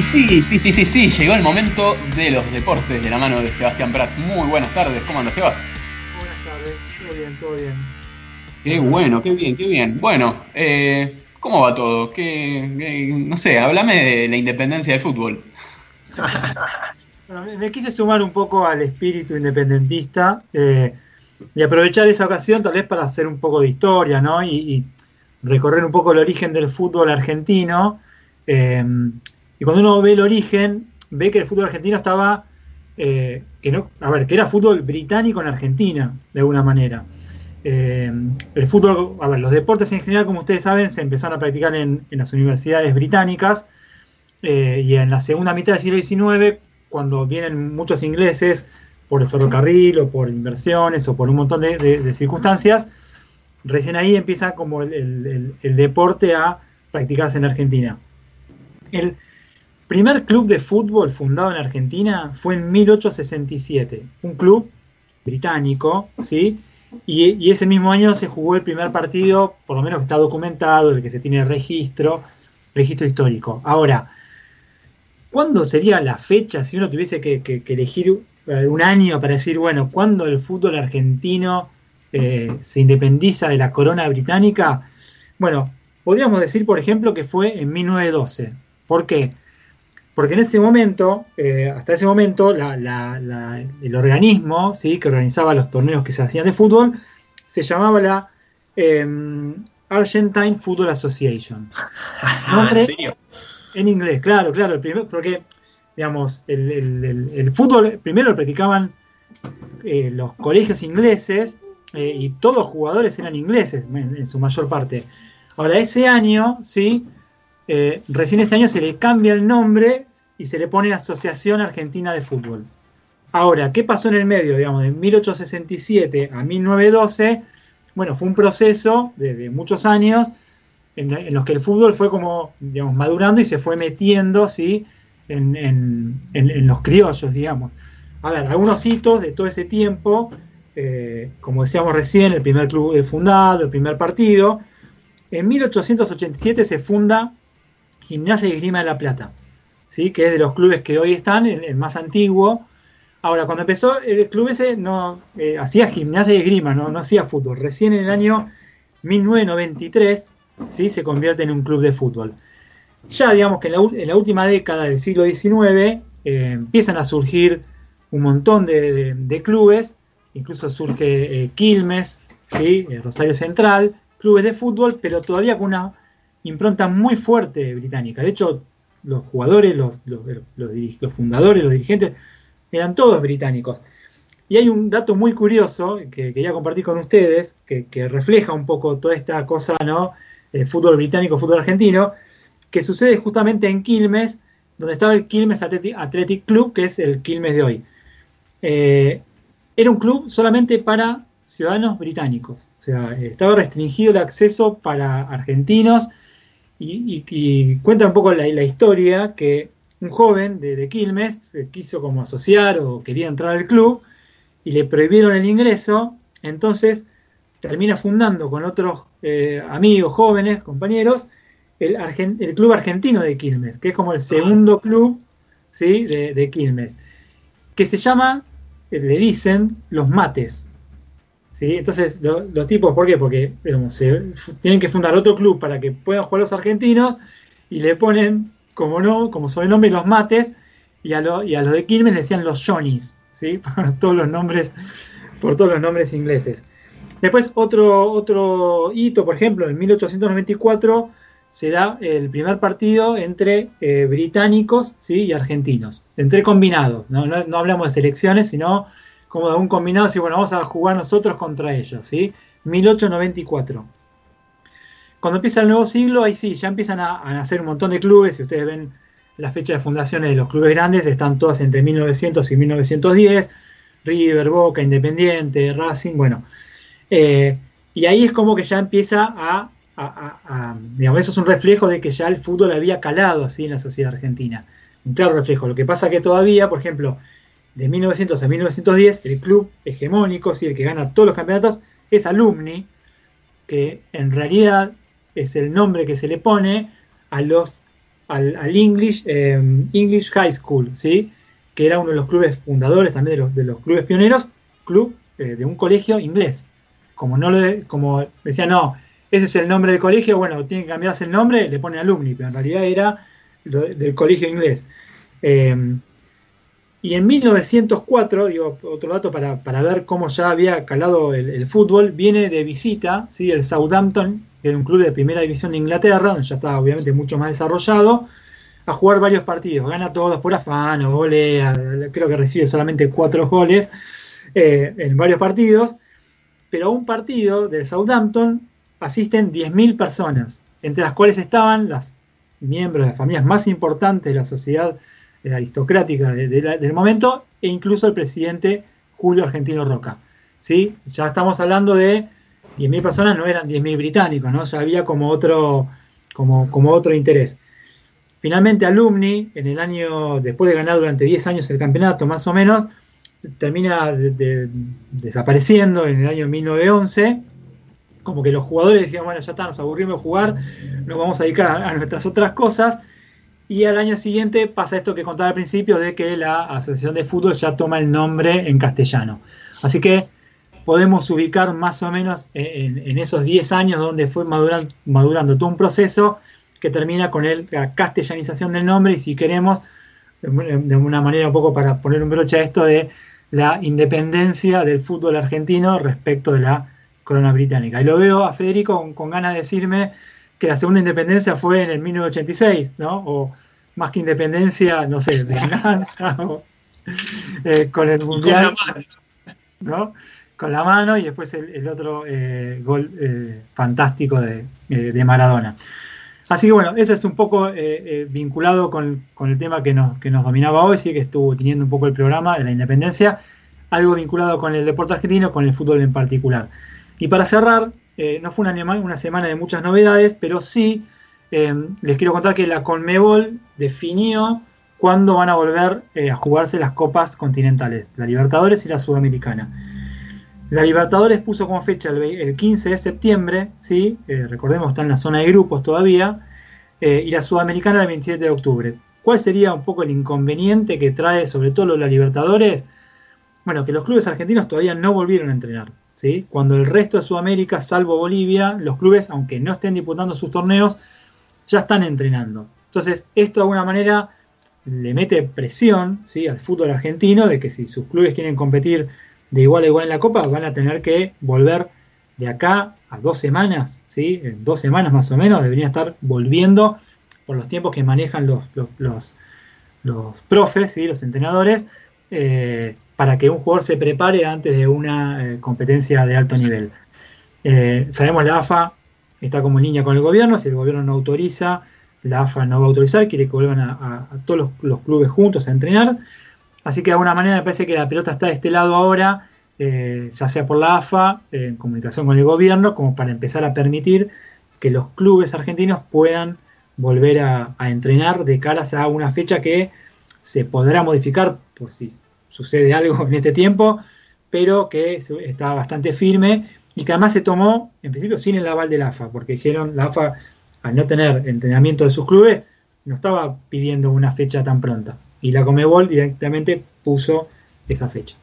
Y sí, sí, sí, sí, sí, llegó el momento de los deportes de la mano de Sebastián Prats. Muy buenas tardes, ¿cómo andas, Sebas? Buenas tardes, todo bien, todo bien. Qué bueno, qué bien, qué bien. Bueno, eh, ¿cómo va todo? ¿Qué, qué- no sé, háblame de la independencia del fútbol. Bueno, me, me quise sumar un poco al espíritu independentista eh, y aprovechar esa ocasión tal vez para hacer un poco de historia, ¿no? Y, y recorrer un poco el origen del fútbol argentino. eh, y cuando uno ve el origen, ve que el fútbol argentino estaba, eh, que no, a ver, que era fútbol británico en Argentina, de alguna manera. Eh, el fútbol, a ver, los deportes en general, como ustedes saben, se empezaron a practicar en, en las universidades británicas eh, y en la segunda mitad del siglo XIX, cuando vienen muchos ingleses por el ferrocarril o por inversiones o por un montón de, circunstancias, recién ahí empieza como el- el deporte a practicarse en Argentina. El primer club de fútbol fundado en Argentina fue en 1867, un club británico, ¿sí? Y, ese mismo año se jugó el primer partido, por lo menos que está documentado, el que se tiene registro, registro histórico. Ahora, ¿cuándo sería la fecha si uno tuviese que, elegir un año para decir, bueno, cuándo el fútbol argentino eh, se independiza de la corona británica? Bueno, podríamos decir, por ejemplo, que fue en 1912. ¿Por qué? Porque en ese momento, eh, hasta ese momento, la- la- la- el organismo ¿sí? que organizaba los torneos que se hacían de fútbol se llamaba la em, Argentine Football Association. Nombre- ¿En serio? En inglés, claro, claro, el primer- porque, digamos, el, el- el- el fútbol primero lo practicaban eh, los colegios ingleses eh, y todos los jugadores eran ingleses en, en su mayor parte. Ahora, ese año, ¿sí? Eh, recién este año se le cambia el nombre y se le pone Asociación Argentina de Fútbol. Ahora, ¿qué pasó en el medio? Digamos, de 1867 a 1912, bueno, fue un proceso de, muchos años en, los que el fútbol fue como, digamos, madurando y se fue metiendo, ¿sí? En, en- en- los criollos, digamos. A ver, algunos hitos de todo ese tiempo, eh, como decíamos recién, el primer club fundado, el primer partido. En 1887 se funda Gimnasia y Esgrima de la Plata, ¿sí? que es de los clubes que hoy están, el, el más antiguo. Ahora, cuando empezó el club ese, no eh, hacía gimnasia y esgrima, no, no hacía fútbol. Recién en el año 1993 ¿sí? se convierte en un club de fútbol. Ya digamos que en la, última década del siglo XIX eh, empiezan a surgir un montón de, clubes, incluso surge eh, Quilmes, ¿sí? Rosario Central, clubes de fútbol, pero todavía con una impronta muy fuerte británica. De hecho, los jugadores, los, fundadores, los dirigentes, eran todos británicos. Y hay un dato muy curioso que quería compartir con ustedes, que, refleja un poco toda esta cosa, ¿no? Eh, fútbol británico, fútbol argentino, que sucede justamente en Quilmes, donde estaba el Quilmes Athletic, Club, que es el Quilmes de hoy. Eh, era un club solamente para ciudadanos británicos, o sea, estaba restringido el acceso para argentinos y, y- y cuenta un poco la, la historia que un joven de, de Quilmes se quiso como asociar o quería entrar al club y le prohibieron el ingreso, entonces termina fundando con otros eh, amigos, jóvenes, compañeros, el, Argen- el Club Argentino de Quilmes, que es como el segundo club ¿sí? de, de Quilmes, que se llama, le dicen, los mates. Entonces, lo- los tipos, ¿por qué? Porque tienen que fundar otro club para que puedan jugar los argentinos y le ponen, como no, como sobrenombre, los mates, y a, lo- y a los de Quilmes le decían los Johnnies, ¿sí? por todos los nombres, por todos los nombres ingleses. Después, otro, hito, por ejemplo, en 1894 se da el primer partido entre eh, británicos y argentinos, entre combinados. no hablamos de selecciones, sino como de un combinado, así bueno, vamos a jugar nosotros contra ellos. ¿sí? 1894. Cuando empieza el nuevo siglo, ahí sí, ya empiezan a, a nacer un montón de clubes. Si ustedes ven la fecha de fundaciones de los clubes grandes, están todas entre 1900 y 1910. River, Boca, Independiente, Racing, bueno. Eh, y ahí es como que ya empieza a- a- digamos, eso es un reflejo de que ya el fútbol había calado así en la sociedad argentina. Un claro reflejo. Lo que pasa que todavía, por ejemplo, de 1900 a 1910, el club hegemónico, sí, el que gana todos los campeonatos, es Alumni, que en realidad es el nombre que se le pone a los al, English, em, English High School, ¿sí? que era uno de los clubes fundadores también de los, de los clubes pioneros, club eh, de un colegio inglés. Como, no como decía, no, ese es el nombre del colegio, bueno, tiene que cambiarse el nombre, le pone alumni, pero en realidad era del colegio inglés. Em, y en 1904, digo, otro dato para, ver cómo ya había calado el, fútbol, viene de visita ¿sí? el Southampton, que es un club de primera división de Inglaterra, donde ya estaba obviamente mucho más desarrollado, a jugar varios partidos. Gana todos por afán o golea, creo que recibe solamente cuatro goles eh, en varios partidos, pero a un partido del Southampton asisten 10.000 personas, entre las cuales estaban los miembros de las familias más importantes de la sociedad aristocrática del momento e incluso el presidente Julio Argentino Roca. ¿sí? Ya estamos hablando de 10.000 personas, no eran 10.000 británicos, ¿no? ya había como otro, como, como otro interés. Finalmente Alumni, en el año, después de ganar durante 10 años el campeonato más o menos, termina desapareciendo en el año 1911, como que los jugadores decían, bueno, ya está, nos aburrimos de jugar, nos vamos a dedicar a nuestras otras cosas, y al año siguiente pasa esto que contaba al principio de que la Asociación de Fútbol ya toma el nombre en castellano. Así que podemos ubicar más o menos en, esos 10 años donde fue madurando, todo un proceso que termina con la castellanización del nombre y si queremos, de una manera un poco para poner un broche a esto de la independencia del fútbol argentino respecto de la corona británica. Y lo veo a Federico con ganas de decirme que la segunda independencia fue en el 1986, ¿no? O más que independencia, no sé, venganza, o, eh, con el mundial, con ¿no? Con la mano y después el, otro eh, gol eh, fantástico de, Maradona. Así que bueno, eso es un poco vinculado con, el tema que nos, que nos dominaba hoy, sí que estuvo teniendo un poco el programa de la independencia, algo vinculado con el deporte argentino, con el fútbol en particular. Y para cerrar, eh, no fue una, semana de muchas novedades, pero sí eh, les quiero contar que la Conmebol definió cuándo van a volver eh, a jugarse las copas continentales, la Libertadores y la Sudamericana. La Libertadores puso como fecha el, 15 de septiembre, ¿sí? recordemos está en la zona de grupos todavía, y la Sudamericana el 27 de octubre. ¿Cuál sería un poco el inconveniente que trae sobre todo la Libertadores? Bueno, que los clubes argentinos todavía no volvieron a entrenar. Cuando el resto de Sudamérica, salvo Bolivia, los clubes, aunque no estén disputando sus torneos, ya están entrenando. Entonces, esto de alguna manera le mete presión al fútbol argentino de que si sus clubes quieren competir de igual a igual en la Copa, van a tener que volver de acá a dos semanas, en dos semanas más o menos, deberían estar volviendo por los tiempos que manejan los, profes, ¿sí? los entrenadores, eh, para que un jugador se prepare antes de una eh, competencia de alto nivel. Eh, sabemos la AFA está como en línea con el gobierno, si el gobierno no autoriza, la AFA no va a autorizar, quiere que vuelvan a, todos los, clubes juntos a entrenar. Así que de alguna manera me parece que la pelota está de este lado ahora, eh, ya sea por la AFA, en comunicación con el gobierno, como para empezar a permitir que los clubes argentinos puedan volver a, a entrenar de cara a una fecha que se podrá modificar, pues si sucede algo en este tiempo, pero que está bastante firme y que además se tomó, en principio, sin el aval de la AFA, porque dijeron, la AFA, al no tener entrenamiento de sus clubes, no estaba pidiendo una fecha tan pronta. Y la Comebol directamente puso esa fecha.